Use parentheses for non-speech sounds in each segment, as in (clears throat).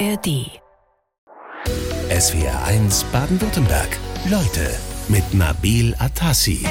ARD. SWR 1 Baden-Württemberg. Leute mit Nabil Atassi.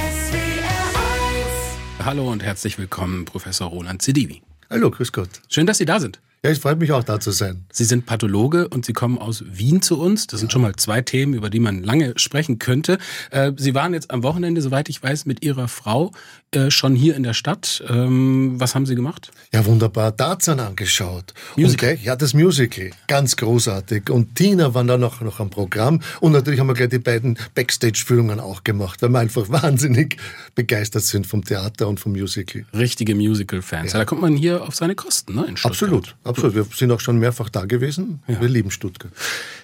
Hallo und herzlich willkommen, Professor Roland Zedivi. Hallo, grüß Gott. Schön, dass Sie da sind. Ja, es freut mich auch, da zu sein. Sie sind Pathologe und Sie kommen aus Wien zu uns. Das sind schon mal zwei Themen, über die man lange sprechen könnte. Äh, Sie waren jetzt am Wochenende, soweit ich weiß, mit Ihrer Frau äh, schon hier in der Stadt. Ähm, was haben Sie gemacht? Ja, wunderbar. Tarzan angeschaut. Musical? Ja, das Musical. Ganz großartig. Und Tina waren da noch, noch am Programm. Und natürlich haben wir gleich die beiden Backstage-Führungen auch gemacht, weil wir einfach (laughs) wahnsinnig begeistert sind vom Theater und vom Musical. Richtige Musical-Fans. Ja. da kommt man hier auf seine Kosten, ne? In Stuttgart. Absolut, absolut. Wir sind auch schon mehrfach da gewesen. Ja. Wir lieben Stuttgart.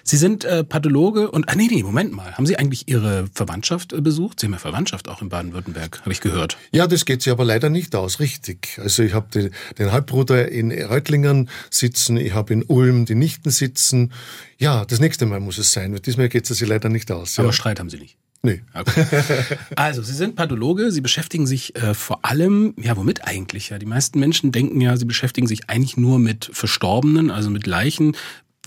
Sie sind äh, Pathologe und, ah nee, nee, Moment mal. Haben Sie eigentlich Ihre Verwandtschaft äh, besucht? Sie haben ja Verwandtschaft auch in Baden-Württemberg, habe ich gehört. Ja, das geht sich aber leider nicht aus, richtig. Also ich habe den, den Halbbruder in Reutlingen sitzen, ich habe in Ulm die Nichten sitzen. Ja, das nächste Mal muss es sein. Diesmal geht es sich leider nicht aus. Aber ja. Streit haben Sie nicht. Nee. Okay. (laughs) Also, Sie sind Pathologe, Sie beschäftigen sich äh, vor allem, ja, womit eigentlich? Ja, die meisten Menschen denken ja, Sie beschäftigen sich eigentlich nur mit Verstorbenen, also mit Leichen.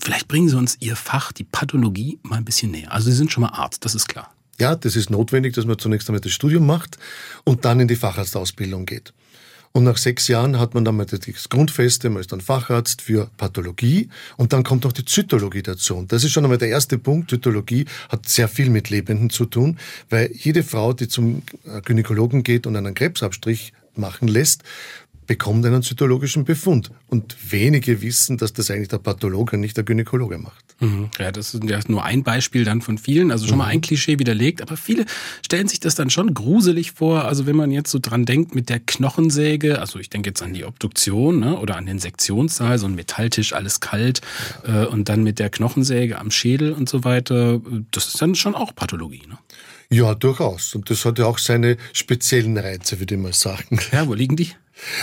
Vielleicht bringen Sie uns Ihr Fach, die Pathologie, mal ein bisschen näher. Also Sie sind schon mal Arzt, das ist klar. Ja, das ist notwendig, dass man zunächst einmal das Studium macht und dann in die Facharztausbildung geht. Und nach sechs Jahren hat man dann mal das Grundfeste, man ist dann Facharzt für Pathologie und dann kommt noch die Zytologie dazu. Und das ist schon einmal der erste Punkt. Zytologie hat sehr viel mit Lebenden zu tun, weil jede Frau, die zum Gynäkologen geht und einen Krebsabstrich machen lässt, bekommt einen zytologischen Befund. Und wenige wissen, dass das eigentlich der Pathologe, nicht der Gynäkologe macht. Mhm. Ja, das ist ja nur ein Beispiel dann von vielen. Also schon mhm. mal ein Klischee widerlegt. Aber viele stellen sich das dann schon gruselig vor. Also wenn man jetzt so dran denkt mit der Knochensäge, also ich denke jetzt an die Obduktion ne, oder an den Sektionssaal, so ein Metalltisch, alles kalt ja. äh, und dann mit der Knochensäge am Schädel und so weiter. Das ist dann schon auch Pathologie. Ne? Ja, durchaus. Und das hat ja auch seine speziellen Reize, würde ich mal sagen. Ja, wo liegen die?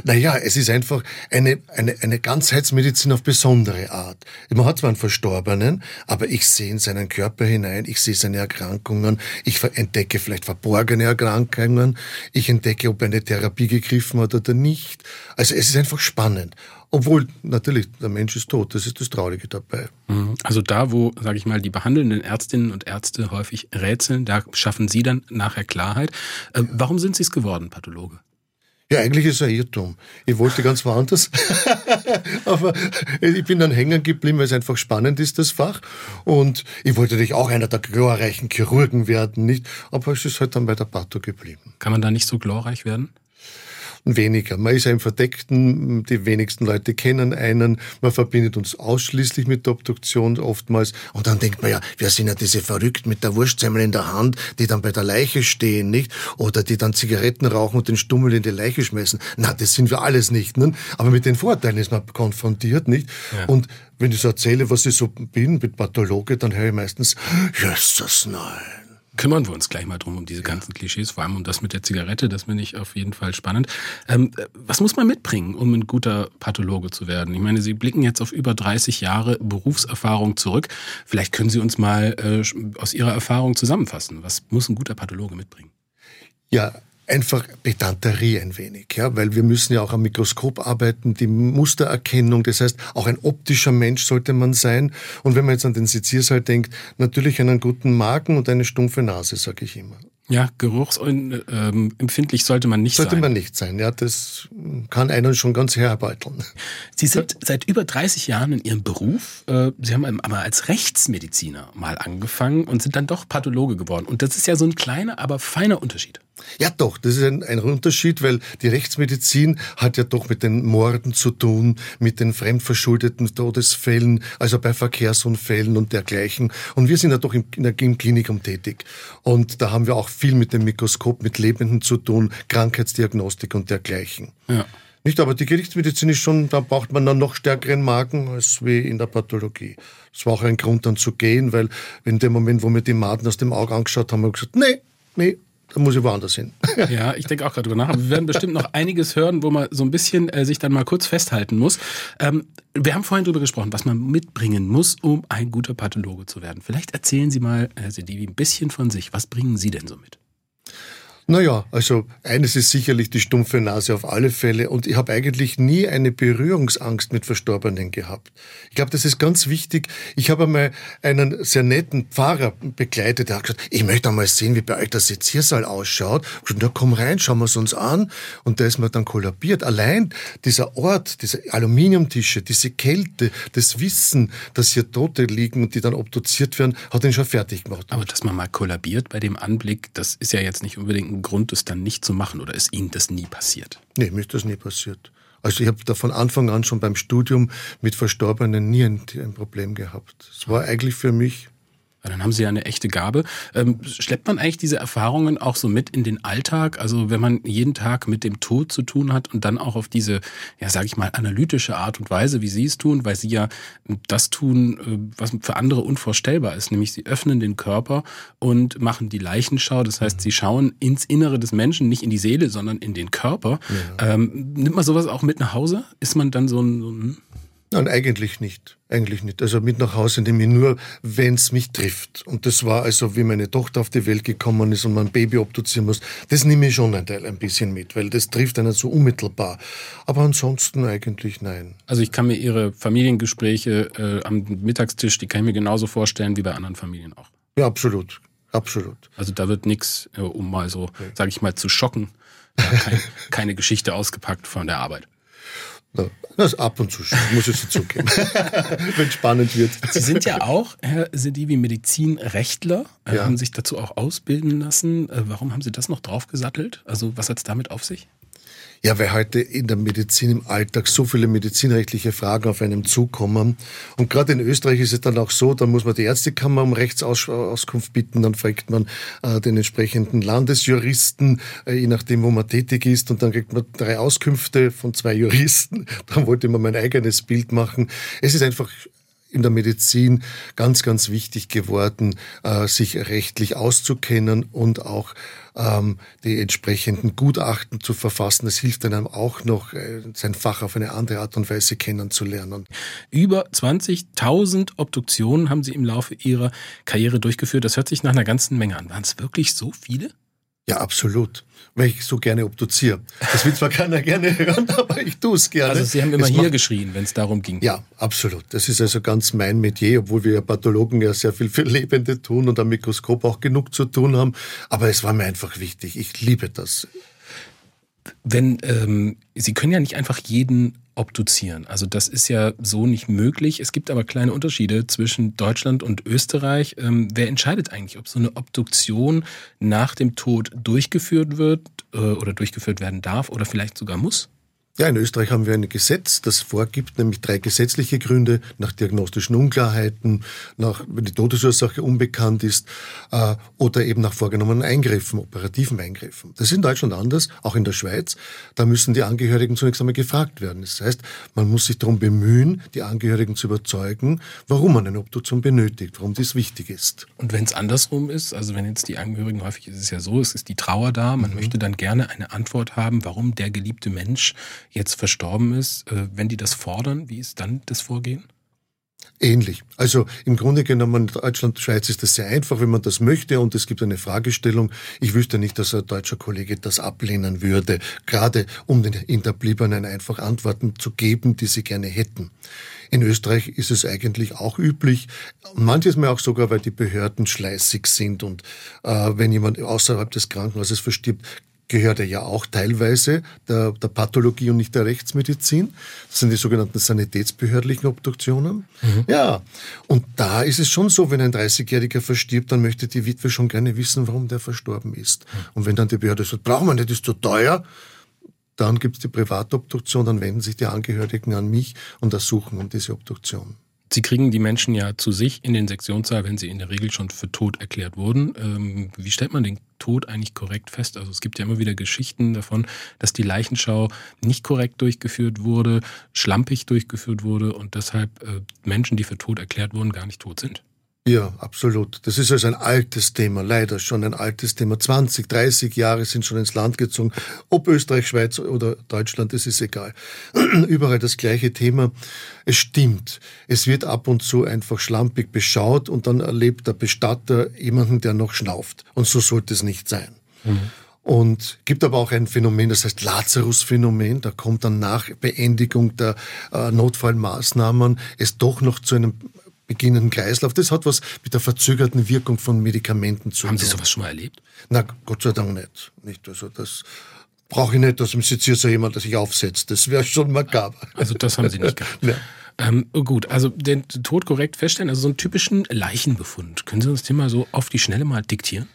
Naja, es ist einfach eine, eine, eine Ganzheitsmedizin auf besondere Art. Man hat zwar einen Verstorbenen, aber ich sehe in seinen Körper hinein, ich sehe seine Erkrankungen, ich entdecke vielleicht verborgene Erkrankungen, ich entdecke, ob eine Therapie gegriffen hat oder nicht. Also es ist einfach spannend. Obwohl natürlich der Mensch ist tot, das ist das Traurige dabei. Mhm. Also da, wo, sage ich mal, die behandelnden Ärztinnen und Ärzte häufig rätseln, da schaffen Sie dann nachher Klarheit. Äh, warum sind Sie es geworden, Pathologe? Ja, eigentlich ist es ein Irrtum. Ich wollte ganz woanders. (laughs) Aber ich bin dann hängen geblieben, weil es einfach spannend ist, das Fach. Und ich wollte natürlich auch einer der glorreichen Chirurgen werden, nicht? Aber es ist halt dann bei der Patho geblieben. Kann man da nicht so glorreich werden? Weniger. Man ist im Verdeckten, die wenigsten Leute kennen einen, man verbindet uns ausschließlich mit der Obduktion oftmals und dann denkt man ja, wir sind ja diese Verrückten mit der Wurstsemmel in der Hand, die dann bei der Leiche stehen, nicht? Oder die dann Zigaretten rauchen und den Stummel in die Leiche schmeißen. Na, das sind wir alles nicht, ne? Aber mit den Vorteilen ist man konfrontiert, nicht? Ja. Und wenn ich so erzähle, was ich so bin mit Pathologe, dann höre ich meistens, Jesus, nein kümmern wir uns gleich mal drum, um diese ganzen Klischees, vor allem um das mit der Zigarette, das finde ich auf jeden Fall spannend. Ähm, was muss man mitbringen, um ein guter Pathologe zu werden? Ich meine, Sie blicken jetzt auf über 30 Jahre Berufserfahrung zurück. Vielleicht können Sie uns mal äh, aus Ihrer Erfahrung zusammenfassen. Was muss ein guter Pathologe mitbringen? Ja, einfach Pedanterie ein wenig, ja, weil wir müssen ja auch am Mikroskop arbeiten, die Mustererkennung, das heißt, auch ein optischer Mensch sollte man sein. Und wenn man jetzt an den Seziersaal denkt, natürlich einen guten Magen und eine stumpfe Nase, sage ich immer. Ja, geruchsempfindlich sollte man nicht sollte sein. Sollte man nicht sein, ja, das kann einen schon ganz herbeuteln. Sie sind seit über 30 Jahren in Ihrem Beruf. Äh, Sie haben aber als Rechtsmediziner mal angefangen und sind dann doch Pathologe geworden. Und das ist ja so ein kleiner, aber feiner Unterschied. Ja, doch, das ist ein, ein, Unterschied, weil die Rechtsmedizin hat ja doch mit den Morden zu tun, mit den fremdverschuldeten Todesfällen, also bei Verkehrsunfällen und dergleichen. Und wir sind ja doch im, in der, im Klinikum tätig. Und da haben wir auch viel mit dem Mikroskop, mit Lebenden zu tun, Krankheitsdiagnostik und dergleichen. Ja. Nicht, aber die Gerichtsmedizin ist schon, da braucht man dann noch stärkeren Magen als wie in der Pathologie. Das war auch ein Grund dann zu gehen, weil in dem Moment, wo wir die Maden aus dem Auge angeschaut haben, haben wir gesagt, nee, nee, da muss ich woanders hin. (laughs) ja, ich denke auch gerade drüber nach. Aber wir werden bestimmt noch einiges hören, wo man so ein bisschen äh, sich dann mal kurz festhalten muss. Ähm, wir haben vorhin drüber gesprochen, was man mitbringen muss, um ein guter Pathologe zu werden. Vielleicht erzählen Sie mal, Herr Sedivi, ein bisschen von sich. Was bringen Sie denn so mit? Naja, also eines ist sicherlich die stumpfe Nase auf alle Fälle und ich habe eigentlich nie eine Berührungsangst mit Verstorbenen gehabt. Ich glaube, das ist ganz wichtig. Ich habe einmal einen sehr netten Pfarrer begleitet, der hat gesagt, ich möchte einmal sehen, wie bei euch der Seziersaal ausschaut. Ich gesagt, na komm rein, schauen wir es uns an. Und da ist mir dann kollabiert. Allein dieser Ort, diese Aluminiumtische, diese Kälte, das Wissen, dass hier Tote liegen und die dann obduziert werden, hat ihn schon fertig gemacht. Aber dass man mal kollabiert bei dem Anblick, das ist ja jetzt nicht unbedingt ein Grund, es dann nicht zu machen oder ist Ihnen das nie passiert? Nee, mir ist das nie passiert. Also ich habe da von Anfang an schon beim Studium mit Verstorbenen nie ein, ein Problem gehabt. Es war eigentlich für mich dann haben Sie ja eine echte Gabe. Ähm, schleppt man eigentlich diese Erfahrungen auch so mit in den Alltag? Also wenn man jeden Tag mit dem Tod zu tun hat und dann auch auf diese, ja, sage ich mal, analytische Art und Weise, wie Sie es tun, weil Sie ja das tun, äh, was für andere unvorstellbar ist, nämlich Sie öffnen den Körper und machen die Leichenschau. Das heißt, Sie schauen ins Innere des Menschen, nicht in die Seele, sondern in den Körper. Ja. Ähm, nimmt man sowas auch mit nach Hause? Ist man dann so ein, so ein Nein, eigentlich nicht. Eigentlich nicht. Also mit nach Hause nehme ich nur, wenn es mich trifft. Und das war also, wie meine Tochter auf die Welt gekommen ist und man ein Baby obduzieren muss. Das nehme ich schon ein Teil ein bisschen mit, weil das trifft einen so unmittelbar. Aber ansonsten eigentlich nein. Also ich kann mir Ihre Familiengespräche äh, am Mittagstisch, die kann ich mir genauso vorstellen wie bei anderen Familien auch. Ja, absolut. Absolut. Also da wird nichts, äh, um mal so, okay. sage ich mal, zu schocken. Ja, kein, (laughs) keine Geschichte ausgepackt von der Arbeit. Das ab und zu, muss ich so zugeben, (laughs) wenn spannend wird. Sie sind ja auch, Herr Sedivi, Medizinrechtler, äh, ja. haben sich dazu auch ausbilden lassen. Äh, warum haben Sie das noch draufgesattelt? Also was hat es damit auf sich? Ja, weil heute in der Medizin im Alltag so viele medizinrechtliche Fragen auf einem zukommen. Und gerade in Österreich ist es dann auch so, dann muss man die Ärztekammer um Rechtsauskunft bitten, dann fragt man äh, den entsprechenden Landesjuristen, äh, je nachdem, wo man tätig ist, und dann kriegt man drei Auskünfte von zwei Juristen. (laughs) Dann wollte man mein eigenes Bild machen. Es ist einfach in der Medizin ganz, ganz wichtig geworden, äh, sich rechtlich auszukennen und auch ähm, die entsprechenden Gutachten zu verfassen. Das hilft einem auch noch, äh, sein Fach auf eine andere Art und Weise kennenzulernen. Über 20.000 Obduktionen haben Sie im Laufe Ihrer Karriere durchgeführt. Das hört sich nach einer ganzen Menge an. Waren es wirklich so viele? Ja, absolut. Weil ich so gerne obduziere. Das will zwar keiner gerne hören, (laughs) aber ich tue es gerne. Also Sie haben immer es hier geschrien, wenn es darum ging. Ja, absolut. Das ist also ganz mein Metier, obwohl wir Pathologen ja sehr viel für Lebende tun und am Mikroskop auch genug zu tun haben. Aber es war mir einfach wichtig. Ich liebe das. Wenn ähm, Sie können ja nicht einfach jeden obduzieren. Also das ist ja so nicht möglich. Es gibt aber kleine Unterschiede zwischen Deutschland und Österreich. Ähm, wer entscheidet eigentlich, ob so eine Obduktion nach dem Tod durchgeführt wird äh, oder durchgeführt werden darf oder vielleicht sogar muss? Ja, in Österreich haben wir ein Gesetz, das vorgibt nämlich drei gesetzliche Gründe nach diagnostischen Unklarheiten, nach wenn die Todesursache unbekannt ist äh, oder eben nach vorgenommenen Eingriffen, operativen Eingriffen. Das ist in Deutschland anders, auch in der Schweiz. Da müssen die Angehörigen zunächst einmal gefragt werden. Das heißt, man muss sich darum bemühen, die Angehörigen zu überzeugen, warum man eine Obduktion benötigt, warum dies wichtig ist. Und wenn es andersrum ist, also wenn jetzt die Angehörigen, häufig ist es ja so, es ist die Trauer da, man mhm. möchte dann gerne eine Antwort haben, warum der geliebte Mensch jetzt verstorben ist, äh, wenn die das fordern, wie ist dann das Vorgehen? Ähnlich. Also im Grunde genommen, in Deutschland, Schweiz ist das sehr einfach, wenn man das möchte und es gibt eine Fragestellung. Ich wüsste nicht, dass ein deutscher Kollege das ablehnen würde, gerade um den Hinterbliebenen einfach Antworten zu geben, die sie gerne hätten. In Österreich ist es eigentlich auch üblich, manches Mal auch sogar, weil die Behörden schleißig sind und äh, wenn jemand außerhalb des Krankenhauses verstirbt, gehört er ja auch teilweise der, der Pathologie und nicht der Rechtsmedizin. Das sind die sogenannten sanitätsbehördlichen Obduktionen. Mhm. Ja, und da ist es schon so, wenn ein 30-Jähriger verstirbt, dann möchte die Witwe schon gerne wissen, warum der verstorben ist. Mhm. Und wenn dann die Behörde sagt, brauchen wir nicht, ist zu teuer, dann gibt es die Privatobduktion, dann wenden sich die Angehörigen an mich und ersuchen um diese Obduktion. Sie kriegen die Menschen ja zu sich in den Sektionssaal, wenn sie in der Regel schon für tot erklärt wurden. Ähm, wie stellt man den Tod eigentlich korrekt fest? Also es gibt ja immer wieder Geschichten davon, dass die Leichenschau nicht korrekt durchgeführt wurde, schlampig durchgeführt wurde und deshalb äh, Menschen, die für tot erklärt wurden, gar nicht tot sind. Ja, absolut. Das ist also ein altes Thema, leider schon ein altes Thema. 20, 30 Jahre sind schon ins Land gezogen. Ob Österreich, Schweiz oder Deutschland, das ist egal. (clears throat) Überall das gleiche Thema. Es stimmt. Es wird ab und zu einfach schlampig beschaut und dann erlebt der Bestatter jemanden, der noch schnauft. Und so sollte es nicht sein. Mhm. Und gibt aber auch ein Phänomen, das heißt Lazarus-Phänomen. Da kommt dann nach Beendigung der äh, Notfallmaßnahmen es doch noch zu einem beginnenden Kreislauf. Das hat was mit der verzögerten Wirkung von Medikamenten zu tun. Haben Sie sowas schon mal erlebt? Na, Gott sei Dank nicht. nicht also das brauche ich nicht, dass im hier so jemand sich aufsetzt. Das wäre schon makaber. Also das haben Sie nicht gehabt. (laughs) ja. Ähm, gut, also den Tod korrekt feststellen, also so einen typischen Leichenbefund. Können Sie uns den mal so auf die Schnelle mal diktieren?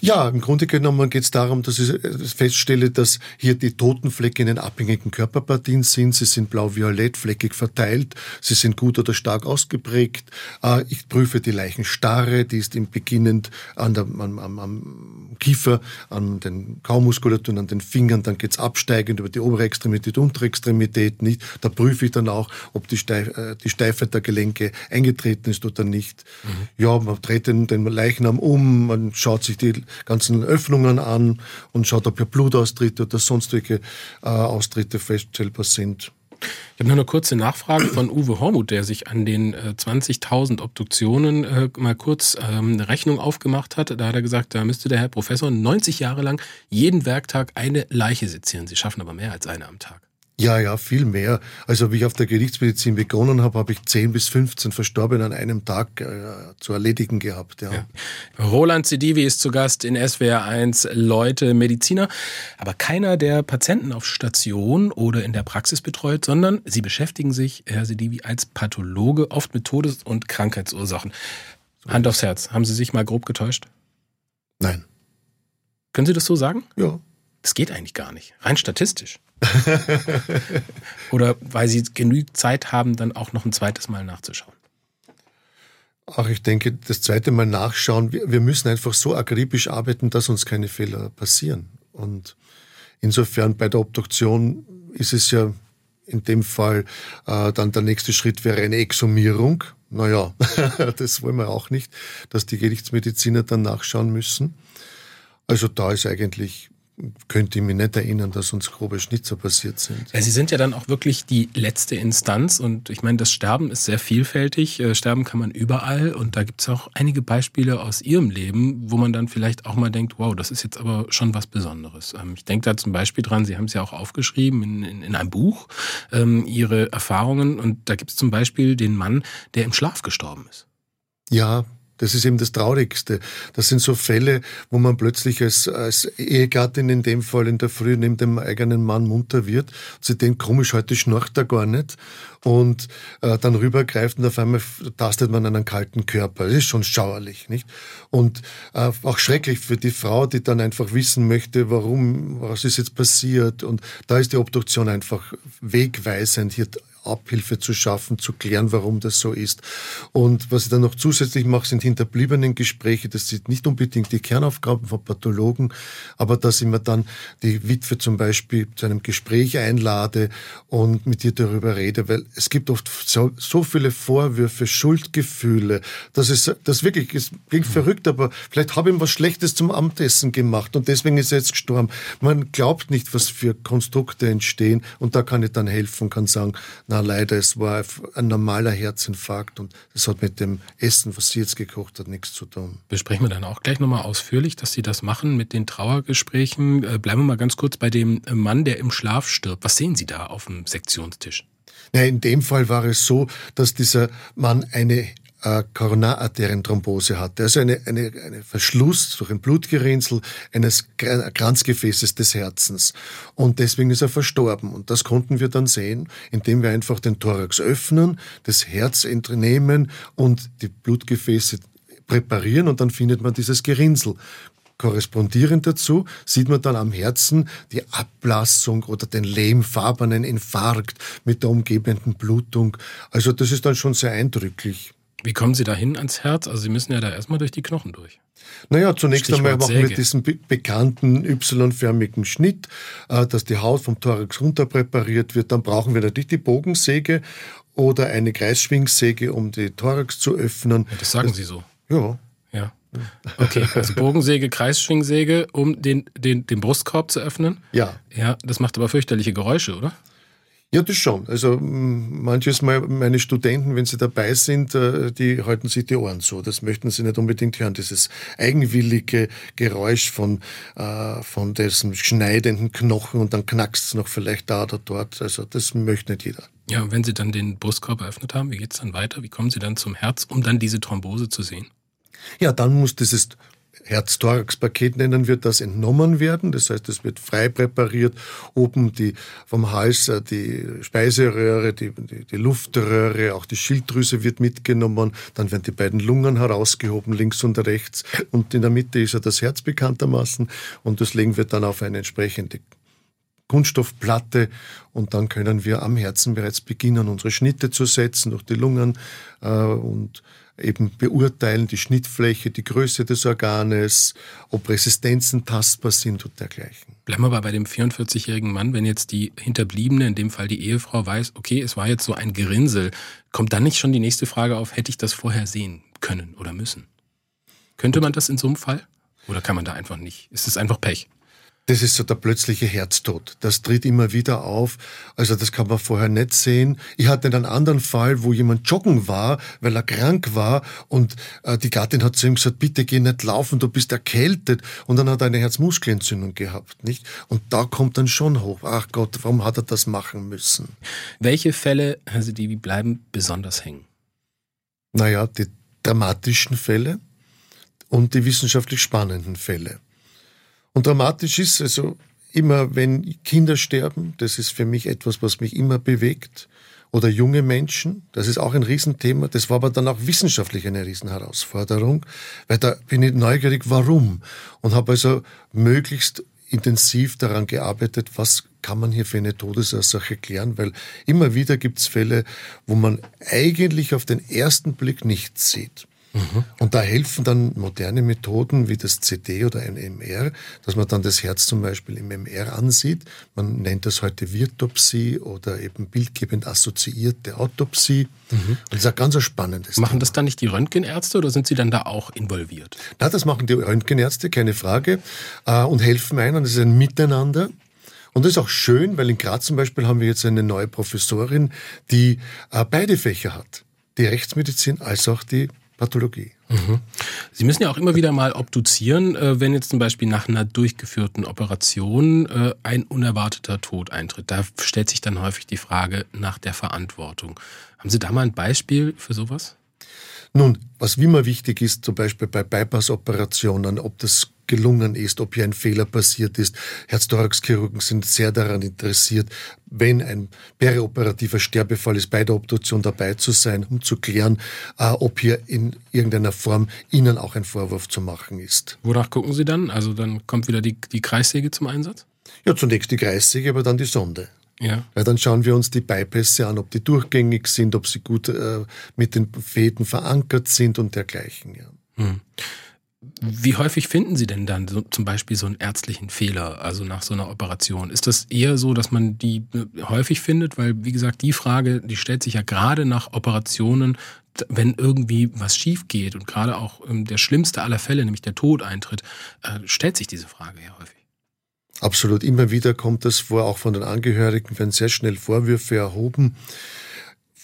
Ja, im Grunde genommen geht es darum, dass ich feststelle, dass hier die Totenflecke in den abhängigen Körperpartien sind. Sie sind blau-violett, fleckig verteilt. Sie sind gut oder stark ausgeprägt. Äh, ich prüfe die Leichenstarre, die ist im beginnend an der, am, am, am Kiefer, an den Kaumuskulaturen, an den Fingern. Dann geht's absteigend über die obere Extremität, untere Extremität. Nicht. Da prüfe ich dann auch, ob die, Steif, äh, die Steifheit der Gelenke eingetreten ist oder nicht. Mhm. Ja, man dreht den, den Leichnam um, man schaut sich die ganzen Öffnungen an und schaut, ob hier Blutaustritte oder sonstige äh, Austritte feststellbar sind. Ich habe noch eine kurze Nachfrage von Uwe Hormuth, der sich an den äh, 20.000 Obduktionen äh, mal kurz ähm, eine Rechnung aufgemacht hat. Da hat er gesagt, da müsste der Herr Professor 90 Jahre lang jeden Werktag eine Leiche sezieren. Sie schaffen aber mehr als eine am Tag. Ja, ja, viel mehr. Also wie ich auf der Gerichtsmedizin begonnen habe, habe ich 10 bis 15 Verstorbene an einem Tag äh, zu erledigen gehabt. Ja. ja. Roland Sedivi ist zu Gast in SWR 1 Leute Mediziner, aber keiner der Patienten auf Station oder in der Praxis betreut, sondern Sie beschäftigen sich, Herr Sedivi, als Pathologe, oft mit Todes- und Krankheitsursachen. Hand aufs Herz, haben Sie sich mal grob getäuscht? Nein. Können Sie das so sagen? Ja. Das geht eigentlich gar nicht, rein statistisch. (laughs) Oder weil sie genügend Zeit haben, dann auch noch ein zweites Mal nachzuschauen? Ach, ich denke, das zweite Mal nachschauen, wir, wir müssen einfach so akribisch arbeiten, dass uns keine Fehler passieren. Und insofern bei der Obduktion ist es ja in dem Fall äh, dann der nächste Schritt wäre eine Exhumierung. Naja, (laughs) das wollen wir auch nicht, dass die Gerichtsmediziner dann nachschauen müssen. Also da ist eigentlich könnte ich mich nicht erinnern, dass uns grobe Schnitzer passiert sind. Ja, Sie sind ja dann auch wirklich die letzte Instanz und ich meine, das Sterben ist sehr vielfältig. Äh, sterben kann man überall und da gibt es auch einige Beispiele aus Ihrem Leben, wo man dann vielleicht auch mal denkt, wow, das ist jetzt aber schon was Besonderes. Ähm, ich denke da zum Beispiel dran, Sie haben es ja auch aufgeschrieben in, in, in einem Buch, ähm, Ihre Erfahrungen und da gibt es zum Beispiel den Mann, der im Schlaf gestorben ist. Ja, das ist eben das Traurigste. Das sind so Fälle, wo man plötzlich als, als Ehegattin in dem Fall in der Früh neben dem eigenen Mann munter wird. Sie denkt, komisch, heute schnarcht er gar nicht. Und äh, dann rübergreift und auf einmal tastet man einen kalten Körper. Das ist schon schauerlich, nicht? Und äh, auch schrecklich für die Frau, die dann einfach wissen möchte, warum, was ist jetzt passiert. Und da ist die Obduktion einfach wegweisend, hier Abhilfe zu schaffen, zu klären, warum das so ist. Und was ich dann noch zusätzlich mache, sind hinterbliebenen Gespräche. Das sind nicht unbedingt die Kernaufgaben von Pathologen, aber dass ich mir dann die Witwe zum Beispiel zu einem Gespräch einlade und mit ihr darüber rede, weil es gibt oft so, so viele Vorwürfe, Schuldgefühle, dass es das wirklich, es klingt verrückt, aber vielleicht habe ich ihm was Schlechtes zum Amtessen gemacht und deswegen ist er jetzt gestorben. Man glaubt nicht, was für Konstrukte entstehen und da kann ich dann helfen, kann sagen, na, na leider, es war ein normaler Herzinfarkt und das hat mit dem Essen, was sie jetzt gekocht hat, nichts zu tun. Besprechen wir dann auch gleich nochmal ausführlich, dass Sie das machen mit den Trauergesprächen. Äh, bleiben wir mal ganz kurz bei dem Mann, der im Schlaf stirbt. Was sehen Sie da auf dem Sektionstisch? Na, in dem Fall war es so, dass dieser Mann eine äh, Koronararterienthrombose hatte, also eine, eine, eine Verschluss durch ein Blutgerinnsel eines Kranzgefäßes des Herzens. Und deswegen ist er verstorben. Und das konnten wir dann sehen, indem wir einfach den Thorax öffnen, das Herz entnehmen und die Blutgefäße präparieren und dann findet man dieses Gerinnsel. Korrespondierend dazu sieht man dann am Herzen die Ablassung oder den lehmfarbenen Infarkt mit der umgebenden Blutung. Also das ist dann schon sehr eindrücklich. Wie kommen Sie da hin ans Herz? Also Sie müssen ja da erstmal durch die Knochen durch. Naja, zunächst Stichwort einmal machen Säge. wir diesen bekannten Y-förmigen Schnitt, äh, dass die Haut vom Thorax runter präpariert wird. Dann brauchen wir natürlich die Bogensäge oder eine Kreisschwingsäge, um die Thorax zu öffnen. Ja, das sagen das, Sie so. Ja. Ja. Okay, also Bogensäge, Kreisschwingsäge, um den, den, den Brustkorb zu öffnen. Ja. Ja, das macht aber fürchterliche Geräusche, oder? Ja, das schon. Also manches Mal meine Studenten, wenn sie dabei sind, äh, die halten sich die Ohren zu. Das möchten sie nicht unbedingt hören. Dieses eigenwillige Geräusch von, äh, von dessen schneidenden Knochen und dann knackst es noch vielleicht da oder dort. Also das möchte nicht jeder. Ja, und wenn Sie dann den Brustkorb eröffnet haben, wie geht's dann weiter? Wie kommen Sie dann zum Herz, um dann diese Thrombose zu sehen? Ja, dann muss dieses Herz-Thorax-Paket nennen wir das, entnommen werden. Das heißt, es wird frei präpariert. Oben die, vom Hals äh, die Speiseröhre, die, die, die Luftröhre, auch die Schilddrüse wird mitgenommen. Dann werden die beiden Lungen herausgehoben, links und rechts. Und in der Mitte ist ja das Herz bekanntermaßen. Und das legen wir dann auf eine entsprechende Kunststoffplatte und dann können wir am Herzen bereits beginnen, unsere Schnitte zu setzen durch die Lungen äh, und eben beurteilen, die Schnittfläche, die Größe des Organes, ob Resistenzen tastbar sind und dergleichen. Bleiben wir aber bei dem 44-jährigen Mann, wenn jetzt die Hinterbliebene, in dem Fall die Ehefrau, weiß, okay, es war jetzt so ein Gerinnsel, kommt dann nicht schon die nächste Frage auf, hätte ich das vorher sehen können oder müssen? Könnte man das in so einem Fall? Oder kann man da einfach nicht? Ist es einfach Pech? Das ist so der plötzliche Herztod. Das tritt immer wieder auf. Also das kann man vorher nicht sehen. Ich hatte einen anderen Fall, wo jemand joggen war, weil er krank war und äh, die Gattin hat zu ihm gesagt, bitte geh nicht laufen, du bist erkältet. Und dann hat er eine Herzmuskelentzündung gehabt, nicht? Und da kommt dann schon hoch. Ach Gott, warum hat er das machen müssen? Welche Fälle, also die bleiben besonders hängen? Naja, die dramatischen Fälle und die wissenschaftlich spannenden Fälle. Und dramatisch ist also immer, wenn Kinder sterben, das ist für mich etwas, was mich immer bewegt. Oder junge Menschen, das ist auch ein Riesenthema. Das war aber dann auch wissenschaftlich eine Riesenherausforderung, weil da bin ich neugierig, warum. Und habe also möglichst intensiv daran gearbeitet, was kann man hier für eine Todesursache klären, weil immer wieder gibt es Fälle, wo man eigentlich auf den ersten Blick nichts sieht. Mhm. Und da helfen dann moderne Methoden wie das CD oder ein MR, dass man dann das Herz zum Beispiel im MR ansieht. Man nennt das heute Virtopsie oder eben bildgebend assoziierte Autopsie. Mhm. Und das ist ein ganz spannendes Machen Thema. das dann nicht die Röntgenärzte oder sind sie dann da auch involviert? Na, das machen die Röntgenärzte, keine Frage, äh, und helfen einem. Das ist ein Miteinander. Und das ist auch schön, weil in Graz zum Beispiel haben wir jetzt eine neue Professorin, die äh, beide Fächer hat. Die Rechtsmedizin als auch die Pathologie. Mhm. Sie müssen ja auch immer wieder mal obduzieren, äh, wenn jetzt zum Beispiel nach einer durchgeführten Operation äh, ein unerwarteter Tod eintritt. Da stellt sich dann häufig die Frage nach der Verantwortung. Haben Sie da mal ein Beispiel für sowas? Nun, was wie immer wichtig ist, zum Beispiel bei Bypass-Operationen, ob das gelungen ist, ob hier ein Fehler passiert ist. Herzdorachschirurgen sind sehr daran interessiert, wenn ein perioperativer Sterbefall ist, bei der Obduktion dabei zu sein, um zu klären, äh, ob hier in irgendeiner Form Ihnen auch ein Vorwurf zu machen ist. Wonach gucken Sie dann? Also dann kommt wieder die, die Kreissäge zum Einsatz? Ja, zunächst die Kreissäge, aber dann die Sonde. Ja. Weil dann schauen wir uns die Bypässe an, ob die durchgängig sind, ob sie gut äh, mit den Fäden verankert sind und dergleichen. Ja. Hm. Wie häufig finden Sie denn dann so, zum Beispiel so einen ärztlichen Fehler, also nach so einer Operation? Ist das eher so, dass man die äh, häufig findet? Weil, wie gesagt, die Frage, die stellt sich ja gerade nach Operationen, wenn irgendwie was schief geht und gerade auch ähm, der schlimmste aller Fälle, nämlich der Tod eintritt, äh, stellt sich diese Frage ja häufig. Absolut. Immer wieder kommt das vor, auch von den Angehörigen werden sehr schnell Vorwürfe erhoben.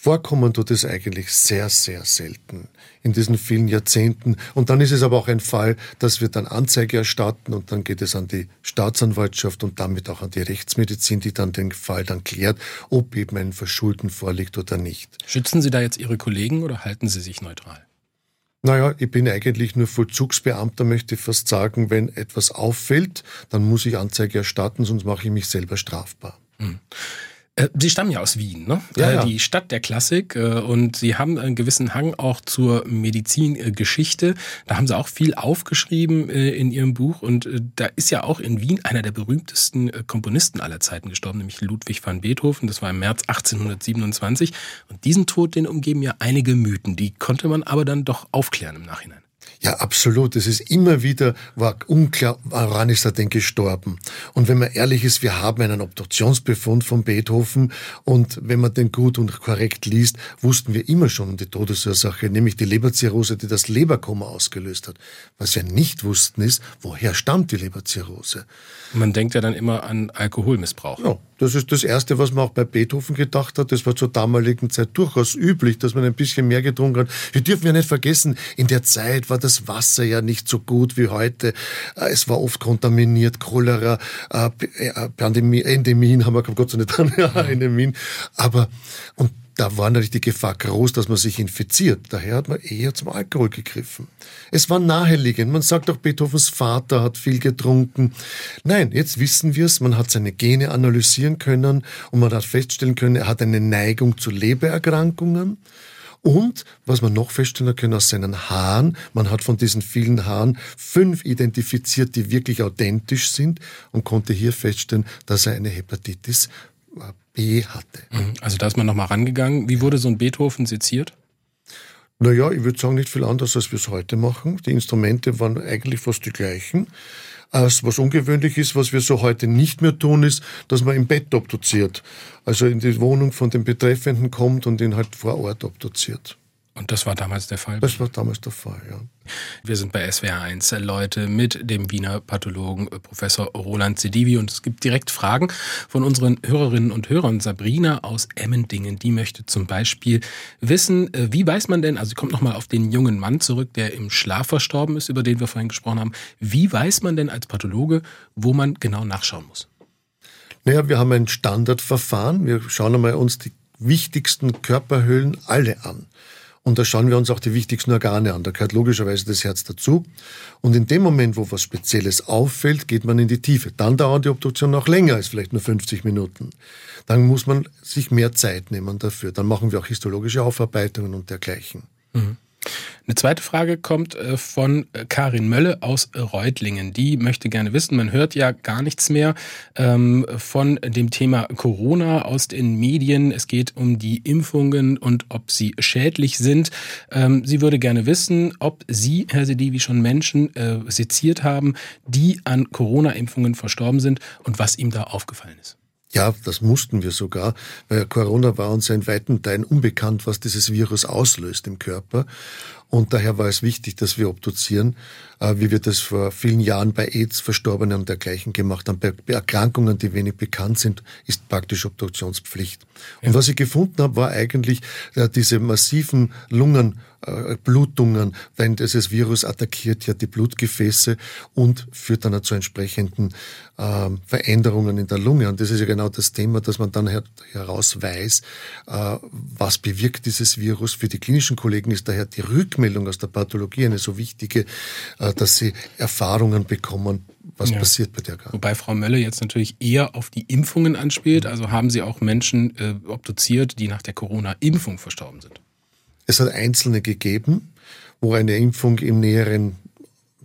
Vorkommen tut es eigentlich sehr, sehr selten in diesen vielen Jahrzehnten. Und dann ist es aber auch ein Fall, dass wir dann Anzeige erstatten und dann geht es an die Staatsanwaltschaft und damit auch an die Rechtsmedizin, die dann den Fall dann klärt, ob eben ein Verschulden vorliegt oder nicht. Schützen Sie da jetzt Ihre Kollegen oder halten Sie sich neutral? Naja, ich bin eigentlich nur Vollzugsbeamter, möchte ich fast sagen. Wenn etwas auffällt, dann muss ich Anzeige erstatten, sonst mache ich mich selber strafbar. Hm. Äh, Sie stammen ja aus Wien, ne? Ja, äh, ja. Die Stadt der Klassik äh, und Sie haben einen gewissen Hang auch zur Medizingeschichte. Da haben Sie auch viel aufgeschrieben in Ihrem Buch und da ist ja auch in Wien einer der berühmtesten Komponisten aller Zeiten gestorben, nämlich Ludwig van Beethoven. Das war im März 1827 und diesen Tod, den umgeben ja einige Mythen. Die konnte man aber dann doch aufklären im Nachhinein. Ja, absolut. Es ist immer wieder, war unklar, woran ist er denn gestorben? Und wenn man ehrlich ist, wir haben einen Obduktionsbefund von Beethoven und wenn man den gut und korrekt liest, wussten wir immer schon um die Todesursache, nämlich die Leberzirrhose, die das Leberkoma ausgelöst hat. Was wir nicht wussten ist, woher stammt die Leberzirrhose? Man denkt ja dann immer an Alkoholmissbrauch. Ja, Das ist das Erste, was man auch bei Beethoven gedacht hat. Das war zur damaligen Zeit durchaus üblich, dass man ein bisschen mehr getrunken hat. Wir dürfen ja nicht vergessen, in der Zeit war das Wasser ja nicht so gut wie heute. Äh, es war oft kontaminiert, Cholera, äh, äh, Pandemie, Endemien haben wir Gott sei Dank, (laughs) ja, Endemien. Aber, und da war natürlich die Gefahr groß, dass man sich infiziert. Daher hat man eher zum Alkohol gegriffen. Es war naheliegend. Man sagt auch, Beethovens Vater hat viel getrunken. Nein, jetzt wissen wir es. Man hat seine Gene analysieren können und man hat feststellen können, er hat eine Neigung zu Lebererkrankungen. Und was man noch feststellen können aus seinen Haaren, man hat von diesen vielen Haaren fünf identifiziert, die wirklich authentisch sind und konnte hier feststellen, dass er eine Hepatitis B hatte. Mhm. Also da ist man nochmal rangegangen. Wie wurde so ein Beethoven seziert? Naja, ich würde sagen, nicht viel anders, als wir es heute machen. Die Instrumente waren eigentlich fast die gleichen. Was ungewöhnlich ist, was wir so heute nicht mehr tun, ist, dass man im Bett obduziert. Also in die Wohnung von dem Betreffenden kommt und ihn halt vor Ort obduziert. Und das war damals der Fall? Das war damals der Fall, ja. Wir sind bei SWR1 Leute mit dem Wiener Pathologen äh, Professor Roland Sedivi und es gibt direkt Fragen von unseren Hörerinnen und Hörern. Sabrina aus Emmendingen, die möchte zum Beispiel wissen, äh, wie weiß man denn, also kommt nochmal auf den jungen Mann zurück, der im Schlaf verstorben ist, über den wir vorhin gesprochen haben. Wie weiß man denn als Pathologe, wo man genau nachschauen muss? Naja, wir haben ein Standardverfahren. Wir schauen einmal uns die wichtigsten Körperhöhlen alle an. Und da schauen wir uns auch die wichtigsten Organe an. Da gehört logischerweise das Herz dazu. Und in dem Moment, wo was Spezielles auffällt, geht man in die Tiefe. Dann dauert die Obduktion auch länger als vielleicht nur 50 Minuten. Dann muss man sich mehr Zeit nehmen dafür. Dann machen wir auch histologische Aufarbeitungen und dergleichen. Mhm. Eine zweite Frage kommt äh, von äh, Karin Mölle aus Reutlingen. Die möchte gerne wissen, man hört ja gar nichts mehr ähm, von dem Thema Corona aus den Medien. Es geht um die Impfungen und ob sie schädlich sind. Ähm, sie würde gerne wissen, ob Sie, Herr Sedivi, schon Menschen äh, seziert haben, die an Corona-Impfungen verstorben sind und was ihm da aufgefallen ist. Ja, das mussten wir sogar, weil Corona war uns ja in weiten Teilen unbekannt, was dieses Virus auslöst im Körper. Und daher war es wichtig, dass wir obduzieren, äh, wie wir das vor vielen Jahren bei AIDS Verstorbenen und dergleichen gemacht haben. Bei Erkrankungen, die wenig bekannt sind, ist praktisch Obduktionspflicht. Ja. Und was ich gefunden habe, war eigentlich äh, diese massiven Lungen äh, wenn dieses Virus attackiert ja die Blutgefäße und führt dann zu entsprechenden äh, Veränderungen in der Lunge. Und das ist ja genau das Thema, dass man dann her heraus weiß, was bewirkt dieses Virus. Für die klinischen Kollegen ist daher die Rückmeldung aus der Pathologie eine so wichtige, äh, dass sie Erfahrungen bekommen, was ja. passiert bei der Krankheit. Wobei Frau Mölle jetzt natürlich eher auf die Impfungen anspielt. Also haben Sie auch Menschen äh, obduziert, die nach der Corona-Impfung verstorben sind? Es hat Einzelne gegeben, wo eine Impfung im näheren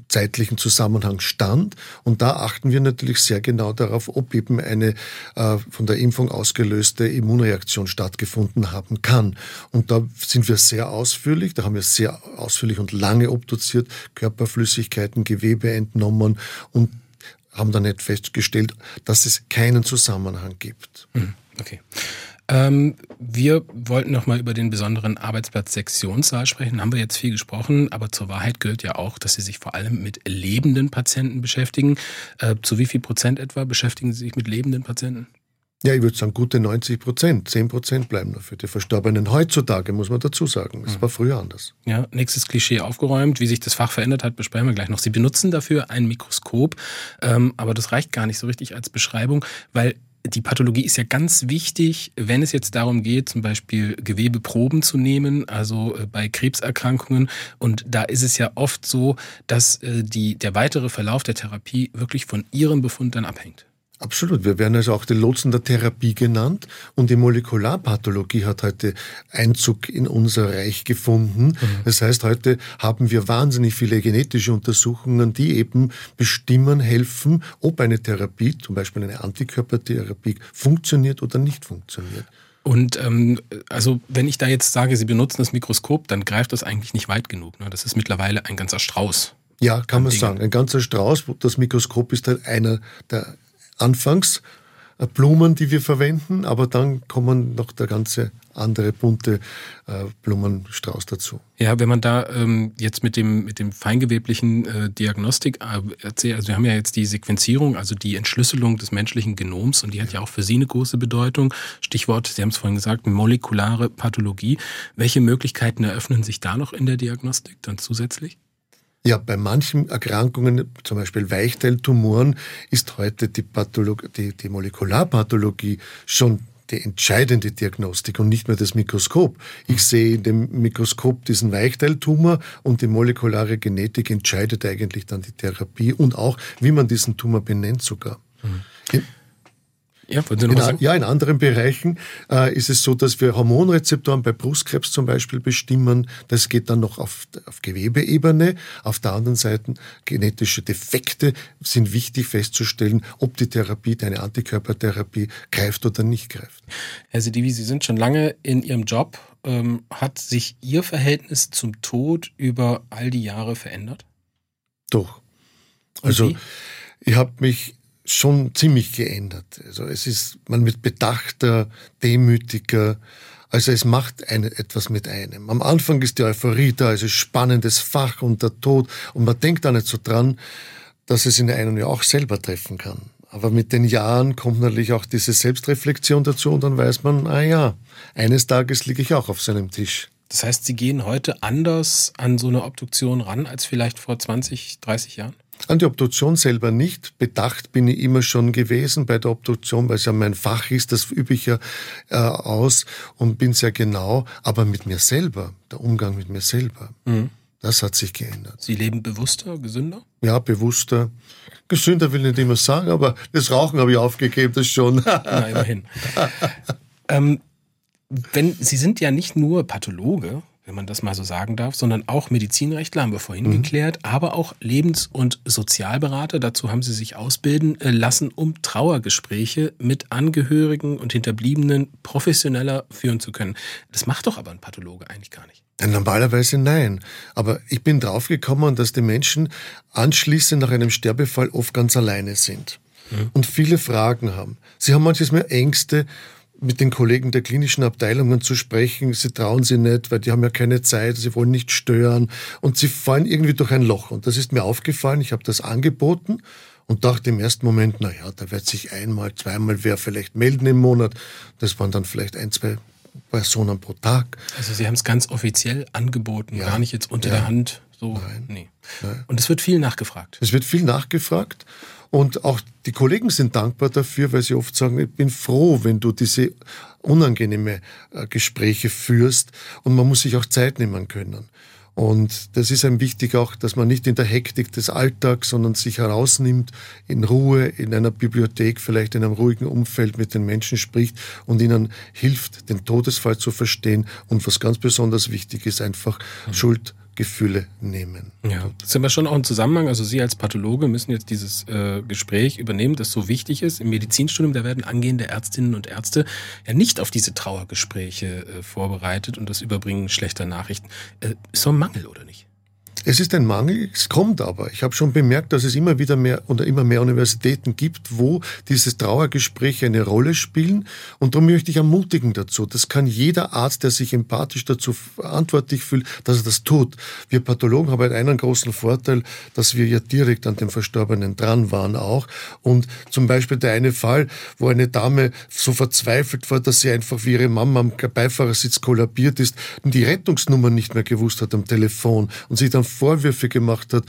zeitlichen Zusammenhang stand. Und da achten wir natürlich sehr genau darauf, ob eben eine äh, von der Impfung ausgelöste Immunreaktion stattgefunden haben kann. Und da sind wir sehr ausführlich, da haben wir sehr ausführlich und lange obduziert, Körperflüssigkeiten, Gewebe entnommen und haben dann nicht festgestellt, dass es keinen Zusammenhang gibt. Hm, okay. Ähm, wir wollten noch mal über den besonderen Arbeitsplatz Sektionssaal sprechen. Haben wir jetzt viel gesprochen, aber zur Wahrheit gehört ja auch, dass Sie sich vor allem mit lebenden Patienten beschäftigen. Äh, zu wie viel Prozent etwa beschäftigen Sie sich mit lebenden Patienten? Ja, ich würde sagen, gute 90 Prozent. 10 Prozent bleiben nur für die Verstorbenen. Heutzutage muss man dazu sagen. Es mhm. war früher anders. Ja, nächstes Klischee aufgeräumt. Wie sich das Fach verändert hat, besprechen wir gleich noch. Sie benutzen dafür ein Mikroskop, ähm, aber das reicht gar nicht so richtig als Beschreibung, weil die Pathologie ist ja ganz wichtig, wenn es jetzt darum geht, zum Beispiel Gewebeproben zu nehmen, also äh, bei Krebserkrankungen. Und da ist es ja oft so, dass äh, die, der weitere Verlauf der Therapie wirklich von ihrem Befund dann abhängt. Absolut. Wir werden also auch die Lotsen der Therapie genannt. Und die Molekularpathologie hat heute Einzug in unser Reich gefunden. Mhm. Das heißt, heute haben wir wahnsinnig viele genetische Untersuchungen, die eben bestimmen, helfen, ob eine Therapie, zum Beispiel eine Antikörpertherapie, funktioniert oder nicht funktioniert. Und ähm, also wenn ich da jetzt sage, Sie benutzen das Mikroskop, dann greift das eigentlich nicht weit genug. Ne? Das ist mittlerweile ein ganzer Strauß. Ja, kann man Dinge. sagen. Ein ganzer Strauß. Das Mikroskop ist halt einer der Anfangs äh, Blumen, die wir verwenden, aber dann kommen noch der ganze andere bunte äh, Blumenstrauß dazu. Ja, wenn man da ähm, jetzt mit dem mit dem feingeweblichen äh, Diagnostik äh, erzählt, also wir haben ja jetzt die Sequenzierung, also die Entschlüsselung des menschlichen Genoms und die hat ja auch für Sie eine große Bedeutung. Stichwort, Sie haben es vorhin gesagt, molekulare Pathologie. Welche Möglichkeiten eröffnen sich da noch in der Diagnostik dann zusätzlich? Ja, bei manchen Erkrankungen, zum Beispiel Weichteiltumoren, ist heute die, Patholog die, die Molekularpathologie schon die entscheidende Diagnostik und nicht mehr das Mikroskop. Ich sehe in dem Mikroskop diesen Weichteiltumor und die molekulare Genetik entscheidet eigentlich dann die Therapie und auch, wie man diesen Tumor benennt sogar. Mhm. Ja, in, ja, in anderen Bereichen äh, ist es so, dass wir Hormonrezeptoren bei Brustkrebs zum Beispiel bestimmen. Das geht dann noch auf, auf Gewebeebene. Auf der anderen Seite genetische Defekte sind wichtig festzustellen, ob die Therapie, eine Antikörpertherapie greift oder nicht greift. Herr Sedivi, Sie sind schon lange in Ihrem Job. Ähm, hat sich Ihr Verhältnis zum Tod über all die Jahre verändert? Doch. Also ich habe mich schon ziemlich geändert. Also es ist, man wird bedachter, demütiger. Also es macht eine, etwas mit einem. Am Anfang ist die Euphorie da, also spannendes Fach und der Tod. Und man denkt da nicht so dran, dass es in einen ja auch selber treffen kann. Aber mit den Jahren kommt natürlich auch diese Selbstreflexion dazu und dann weiß man, ah ja, eines Tages liege ich auch auf seinem Tisch. Das heißt, Sie gehen heute anders an so eine Obduktion ran als vielleicht vor 20, 30 Jahren? An die Obduktion selber nicht. Bedacht bin ich immer schon gewesen bei der Obduktion, weil es ja mein Fach ist, das übe ich ja äh, aus und bin sehr genau. Aber mit mir selber, der Umgang mit mir selber, mhm. das hat sich geändert. Sie leben bewusster, gesünder? Ja, bewusster. Gesünder will ich nicht immer sagen, aber das Rauchen habe ich aufgegeben, das schon. (laughs) Na, immerhin. (laughs) ähm, wenn, Sie sind ja nicht nur Pathologe, wenn man das mal so sagen darf, sondern auch Medizinrechtler, haben wir vorhin mhm. geklärt, aber auch Lebens- und Sozialberater. Dazu haben sie sich ausbilden äh, lassen, um Trauergespräche mit Angehörigen und Hinterbliebenen professioneller führen zu können. Das macht doch aber ein Pathologe eigentlich gar nicht. Normalerweise nein. Aber ich bin draufgekommen, dass die Menschen anschließend nach einem Sterbefall oft ganz alleine sind mhm. und viele Fragen haben. Sie haben manches mehr Ängste mit den Kollegen der klinischen Abteilungen zu sprechen. Sie trauen sie nicht, weil die haben ja keine Zeit, sie wollen nicht stören und sie fallen irgendwie durch ein Loch. Und das ist mir aufgefallen. Ich habe das angeboten und dachte im ersten Moment, na ja, da wird sich einmal, zweimal wer vielleicht melden im Monat. Das waren dann vielleicht ein, zwei Personen pro Tag. Also Sie haben es ganz offiziell angeboten, ja, gar nicht jetzt unter ja. der Hand. So, Nein. Nee. Nein. Und es wird viel nachgefragt. Es wird viel nachgefragt. Und auch die Kollegen sind dankbar dafür, weil sie oft sagen, ich bin froh, wenn du diese unangenehme äh, Gespräche führst und man muss sich auch Zeit nehmen können. Und das ist ein wichtig auch, dass man nicht in der Hektik des Alltags, sondern sich herausnimmt, in Ruhe, in einer Bibliothek, vielleicht in einem ruhigen Umfeld mit den Menschen spricht und ihnen hilft, den Todesfall zu verstehen. Und was ganz besonders wichtig ist, einfach mhm. Schuld Gefühle nehmen. Ja, das ist aber schon auch ein Zusammenhang. Also Sie als Pathologe müssen jetzt dieses äh, Gespräch übernehmen, das so wichtig ist. Im Medizinstudium, da werden angehende Ärztinnen und Ärzte ja nicht auf diese Trauergespräche äh, vorbereitet und das Überbringen schlechter Nachrichten. Äh, ist so ein Mangel, oder nicht? Es ist ein Mangel, es kommt aber. Ich habe schon bemerkt, dass es immer wieder mehr oder immer mehr Universitäten gibt, wo diese Trauergespräche eine Rolle spielen. Und darum möchte ich ermutigen dazu. Das kann jeder Arzt, der sich empathisch dazu verantwortlich fühlt, dass er das tut. Wir Pathologen haben einen großen Vorteil, dass wir ja direkt an dem Verstorbenen dran waren auch. Und zum Beispiel der eine Fall, wo eine Dame so verzweifelt war, dass sie einfach wie ihre Mama am Beifahrersitz kollabiert ist und die Rettungsnummer nicht mehr gewusst hat am Telefon und sich dann Vorwürfe gemacht hat,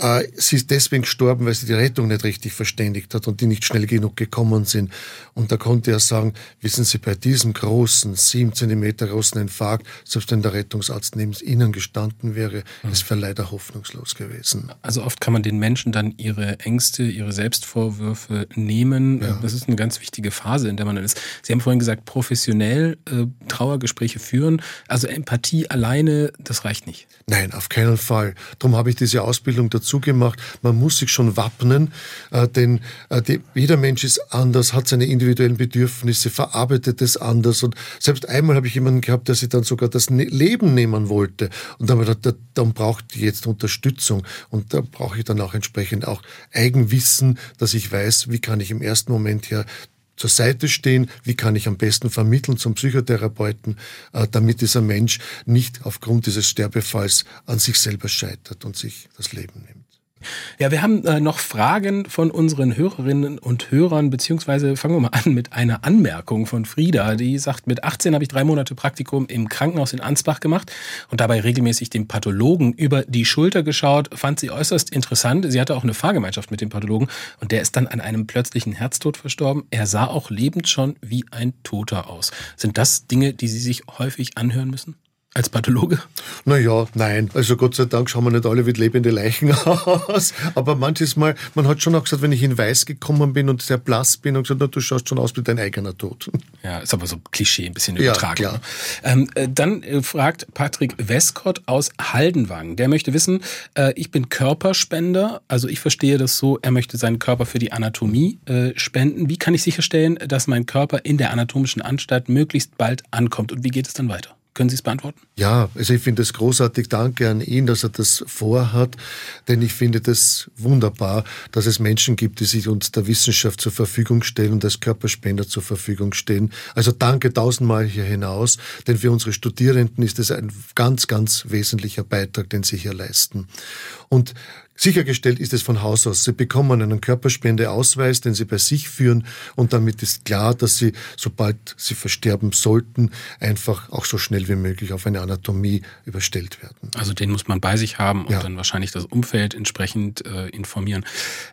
äh, sie ist deswegen gestorben, weil sie die Rettung nicht richtig verständigt hat und die nicht schnell genug gekommen sind. Und da konnte er sagen, wissen Sie, bei diesem großen, sieben Zentimeter großen Infarkt, selbst wenn der Rettungsarzt neben Ihnen gestanden wäre, mhm. ist für leider hoffnungslos gewesen. Also oft kann man den Menschen dann ihre Ängste, ihre Selbstvorwürfe nehmen. Ja. Das ist eine ganz wichtige Phase, in der man dann ist. Sie haben vorhin gesagt, professionell äh, Trauergespräche führen. Also Empathie alleine, das reicht nicht. Nein, auf keinen Fall. Fall. Darum habe ich diese Ausbildung dazu gemacht. Man muss sich schon wappnen, äh, denn äh, jeder Mensch ist anders, hat seine individuellen Bedürfnisse, verarbeitet es anders. Und selbst einmal habe ich jemanden gehabt, der sich dann sogar das ne Leben nehmen wollte. Und dann, da, dann braucht jetzt Unterstützung. Und da brauche ich dann auch entsprechend auch Eigenwissen, dass ich weiß, wie kann ich im ersten Moment her zur Seite stehen, wie kann ich am besten vermitteln zum Psychotherapeuten, äh, damit dieser Mensch nicht aufgrund dieses Sterbefalls an sich selber scheitert und sich das Leben nimmt. Ja, wir haben äh, noch Fragen von unseren Hörerinnen und Hörern, beziehungsweise fangen wir mal an mit einer Anmerkung von Frieda, die sagt, mit 18 habe ich drei Monate Praktikum im Krankenhaus in Ansbach gemacht und dabei regelmäßig dem Pathologen über die Schulter geschaut, fand sie äußerst interessant. Sie hatte auch eine Fahrgemeinschaft mit dem Pathologen und der ist dann an einem plötzlichen Herztod verstorben. Er sah auch lebend schon wie ein Toter aus. Sind das Dinge, die Sie sich häufig anhören müssen? Als Pathologe? Naja, nein. Also Gott sei Dank schauen wir nicht alle wie lebende Leichen (laughs) aus. Aber manches Mal, man hat schon auch gesagt, wenn ich in Weiß gekommen bin und sehr blass bin und gesagt, na, du schaust schon aus wie dein eigener Tod. Ja, ist aber so Klischee, ein bisschen übertragen. Ja, klar. Ähm, äh, dann äh, fragt Patrick Westcott aus Haldenwang. Der möchte wissen, äh, ich bin Körperspender, also ich verstehe das so, er möchte seinen Körper für die Anatomie äh, spenden. Wie kann ich sicherstellen, dass mein Körper in der anatomischen Anstalt möglichst bald ankommt und wie geht es dann weiter? Können Sie es beantworten? Ja, also ich finde es großartig. Danke an ihn, dass er das vorhat, denn ich finde das wunderbar, dass es Menschen gibt, die sich uns der Wissenschaft zur Verfügung stellen und als Körperspender zur Verfügung stehen. Also danke tausendmal hier hinaus, denn für unsere Studierenden ist es ein ganz, ganz wesentlicher Beitrag, den sie hier leisten. Und Sichergestellt ist es von Haus aus. Sie bekommen einen Körperspendeausweis, den Sie bei sich führen und damit ist klar, dass Sie, sobald Sie versterben sollten, einfach auch so schnell wie möglich auf eine Anatomie überstellt werden. Also den muss man bei sich haben und ja. dann wahrscheinlich das Umfeld entsprechend äh, informieren.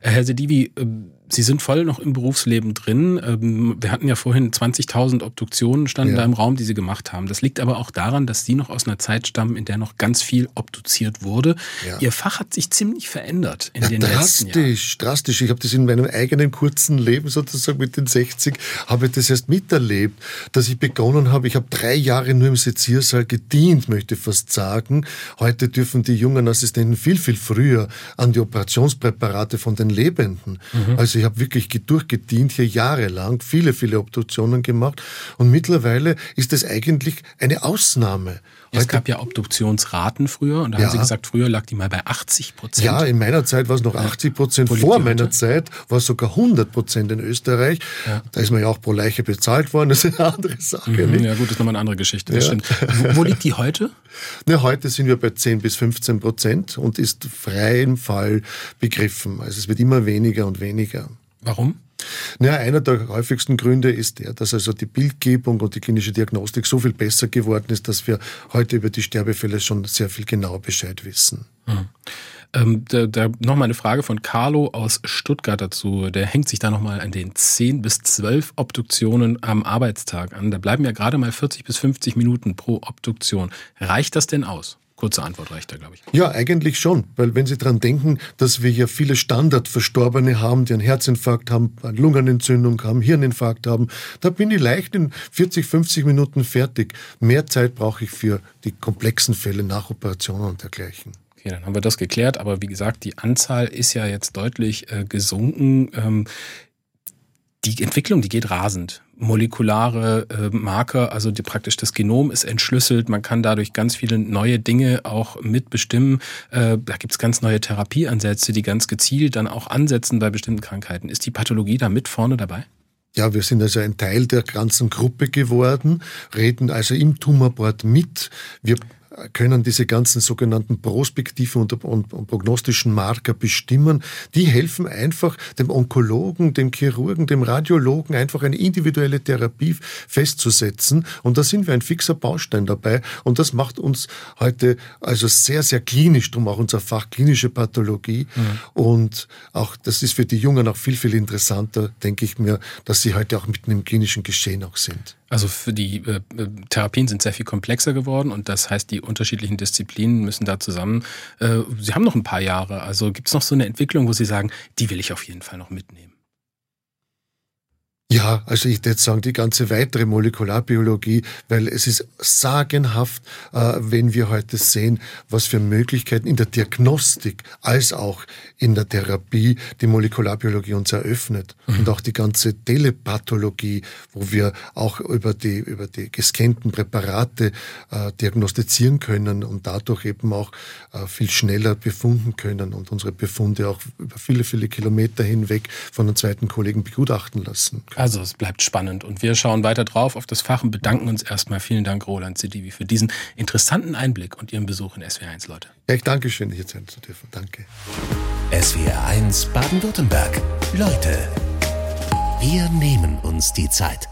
Äh, Herr Sedivi, äh, Sie sind voll noch im Berufsleben drin. Ähm, wir hatten ja vorhin 20.000 Obduktionen standen ja. da im Raum, die Sie gemacht haben. Das liegt aber auch daran, dass Sie noch aus einer Zeit stammen, in der noch ganz viel obduziert wurde. Ja. Ihr Fach hat sich ziemlich verändert in ja, den drastisch, letzten Jahren. Drastisch, Ich habe das in meinem eigenen kurzen Leben sozusagen mit den 60, habe ich das erst miterlebt, dass ich begonnen habe. Ich habe drei Jahre nur im Seziersaal gedient, möchte ich fast sagen. Heute dürfen die jungen Assistenten viel, viel früher an die Operationspräparate von den Lebenden. Mhm. Also ich habe wirklich durchgedient hier jahrelang, viele, viele Obduktionen gemacht und mittlerweile ist es eigentlich eine Ausnahme. Es gab ja Obduktionsraten früher und da ja. haben Sie gesagt, früher lag die mal bei 80 Prozent. Ja, in meiner Zeit war es noch 80 Prozent. Vor meiner Zeit war es sogar 100 Prozent in Österreich. Ja. Da ist man ja auch pro Leiche bezahlt worden. Das ist eine andere Sache. Mhm, ja gut, das ist nochmal eine andere Geschichte. Ja. Wo, wo liegt die heute? (laughs) Na, heute sind wir bei 10 bis 15 Prozent und ist frei im Fall begriffen. Also es wird immer weniger und weniger. Warum? Naja, einer der häufigsten Gründe ist der, dass also die Bildgebung und die klinische Diagnostik so viel besser geworden ist, dass wir heute über die Sterbefälle schon sehr viel genauer Bescheid wissen. Hm. Ähm, da, da nochmal eine Frage von Carlo aus Stuttgart dazu. Der hängt sich da nochmal an den 10 bis 12 Obduktionen am Arbeitstag an. Da bleiben ja gerade mal 40 bis 50 Minuten pro Obduktion. Reicht das denn aus? Kurze Antwort reicht da, glaube ich. Ja, eigentlich schon, weil wenn Sie daran denken, dass wir ja viele Standardverstorbene haben, die einen Herzinfarkt haben, eine Lungenentzündung haben, Hirninfarkt haben, da bin ich leicht in 40, 50 Minuten fertig. Mehr Zeit brauche ich für die komplexen Fälle nach Operationen und dergleichen. Okay, dann haben wir das geklärt, aber wie gesagt, die Anzahl ist ja jetzt deutlich äh, gesunken. Ähm, die Entwicklung, die geht rasend. Molekulare äh, Marker, also die, praktisch das Genom ist entschlüsselt. Man kann dadurch ganz viele neue Dinge auch mitbestimmen. Äh, da gibt's ganz neue Therapieansätze, die ganz gezielt dann auch ansetzen bei bestimmten Krankheiten. Ist die Pathologie da mit vorne dabei? Ja, wir sind also ein Teil der ganzen Gruppe geworden, reden also im Tumorboard mit. Wir können diese ganzen sogenannten prospektiven und, und, und, prognostischen Marker bestimmen. Die helfen einfach dem Onkologen, dem Chirurgen, dem Radiologen einfach eine individuelle Therapie festzusetzen. Und da sind wir ein fixer Baustein dabei. Und das macht uns heute also sehr, sehr klinisch, drum auch unser Fach klinische Pathologie. Mhm. Und auch das ist für die Jungen auch viel, viel interessanter, denke ich mir, dass sie heute auch mitten im klinischen Geschehen auch sind. Also für die äh, äh, Therapien sind sehr viel komplexer geworden und das heißt, die unterschiedlichen Disziplinen müssen da zusammen. Äh, Sie haben noch ein paar Jahre. Also gibt es noch so eine Entwicklung, wo Sie sagen, die will ich auf jeden Fall noch mitnehmen? Ja, also ich würde jetzt sagen, die ganze weitere Molekularbiologie, weil es ist sagenhaft, äh, wenn wir heute sehen, was für Möglichkeiten in der Diagnostik als auch in der Therapie die Molekularbiologie uns eröffnet. Mhm. Und auch die ganze Telepathologie, wo wir auch über die, über die gescannten Präparate äh, diagnostizieren können und dadurch eben auch äh, viel schneller befunden können und unsere Befunde auch über viele, viele Kilometer hinweg von den zweiten Kollegen begutachten lassen können. Also es bleibt spannend und wir schauen weiter drauf auf das Fach und bedanken uns erstmal. Vielen Dank, Roland Zedivi, für diesen interessanten Einblick und Ihren Besuch in SWR1, Leute. Ja, ich danke schön, hier sein zu dürfen. Danke. SWR1 Baden-Württemberg. Leute, wir nehmen uns die Zeit.